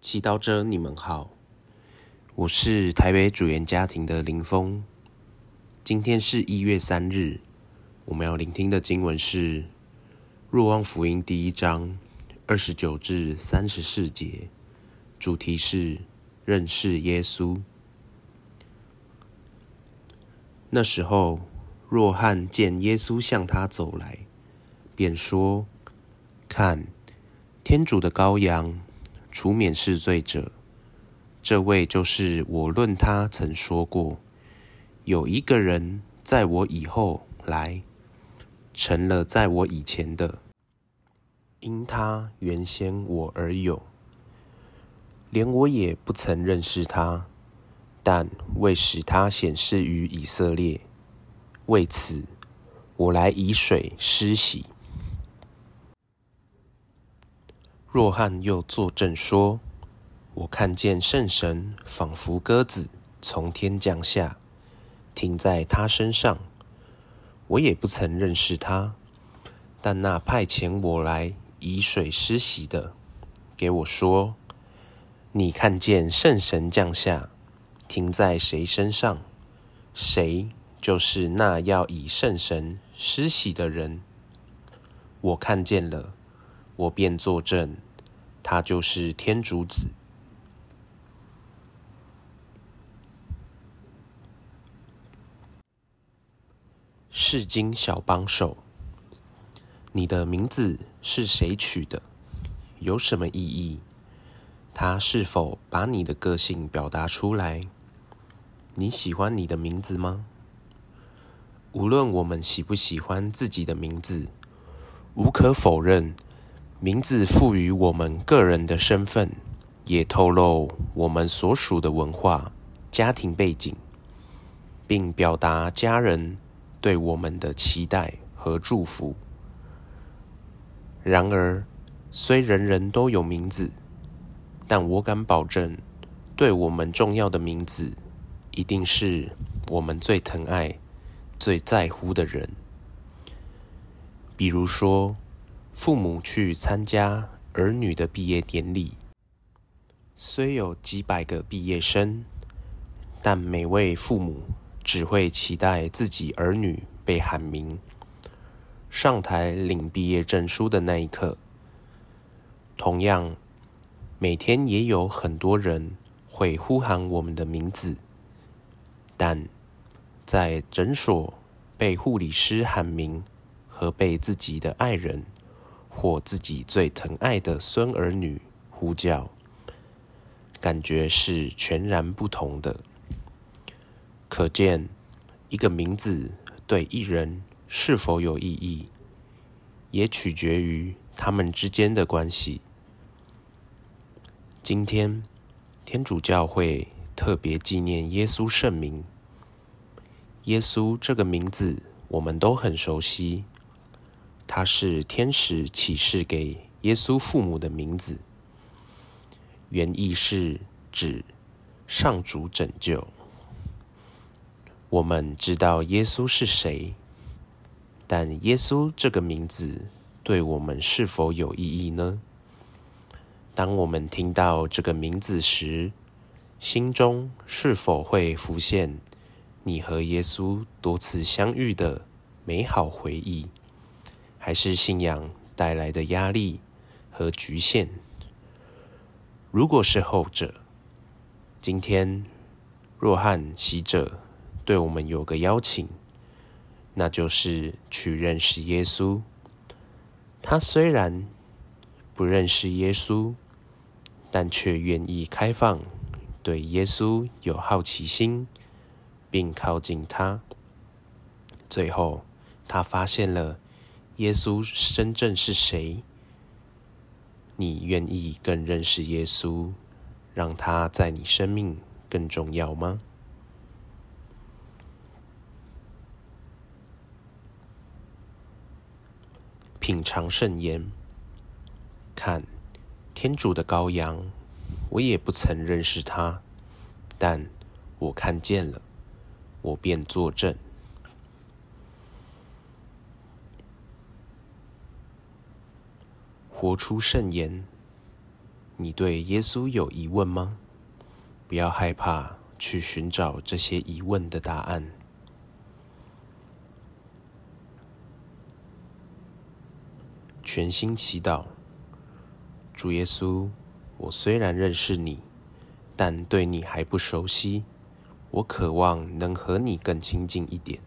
祈祷者，你们好，我是台北主言家庭的林峰。今天是一月三日，我们要聆听的经文是《若望福音》第一章二十九至三十四节，主题是认识耶稣。那时候，若翰见耶稣向他走来，便说：“看。”天主的羔羊，除免世罪者，这位就是我论他曾说过，有一个人在我以后来，成了在我以前的，因他原先我而有，连我也不曾认识他，但为使他显示于以色列，为此我来以水施洗。若翰又作证说：“我看见圣神仿佛鸽子从天降下，停在他身上。我也不曾认识他，但那派遣我来以水施洗的，给我说：你看见圣神降下，停在谁身上，谁就是那要以圣神施洗的人。我看见了。”我便作证，他就是天主子。世经小帮手，你的名字是谁取的？有什么意义？他是否把你的个性表达出来？你喜欢你的名字吗？无论我们喜不喜欢自己的名字，无可否认。名字赋予我们个人的身份，也透露我们所属的文化、家庭背景，并表达家人对我们的期待和祝福。然而，虽人人都有名字，但我敢保证，对我们重要的名字，一定是我们最疼爱、最在乎的人。比如说。父母去参加儿女的毕业典礼，虽有几百个毕业生，但每位父母只会期待自己儿女被喊名，上台领毕业证书的那一刻。同样，每天也有很多人会呼喊我们的名字，但在诊所被护理师喊名和被自己的爱人。或自己最疼爱的孙儿女呼叫，感觉是全然不同的。可见，一个名字对一人是否有意义，也取决于他们之间的关系。今天，天主教会特别纪念耶稣圣名。耶稣这个名字，我们都很熟悉。它是天使启示给耶稣父母的名字，原意是指上主拯救。我们知道耶稣是谁，但耶稣这个名字对我们是否有意义呢？当我们听到这个名字时，心中是否会浮现你和耶稣多次相遇的美好回忆？还是信仰带来的压力和局限。如果是后者，今天若翰喜者对我们有个邀请，那就是去认识耶稣。他虽然不认识耶稣，但却愿意开放，对耶稣有好奇心，并靠近他。最后，他发现了。耶稣真正是谁？你愿意更认识耶稣，让他在你生命更重要吗？品尝圣言，看天主的羔羊，我也不曾认识他，但我看见了，我便作证。活出圣言，你对耶稣有疑问吗？不要害怕去寻找这些疑问的答案。全心祈祷，主耶稣，我虽然认识你，但对你还不熟悉。我渴望能和你更亲近一点。